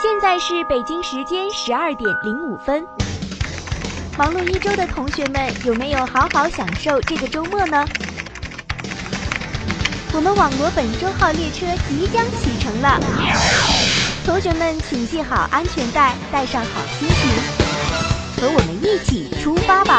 现在是北京时间十二点零五分。忙碌一周的同学们有没有好好享受这个周末呢？我们网罗本周号列车即将启程了。同学们请系好安全带带上好心情和我们一起出发吧。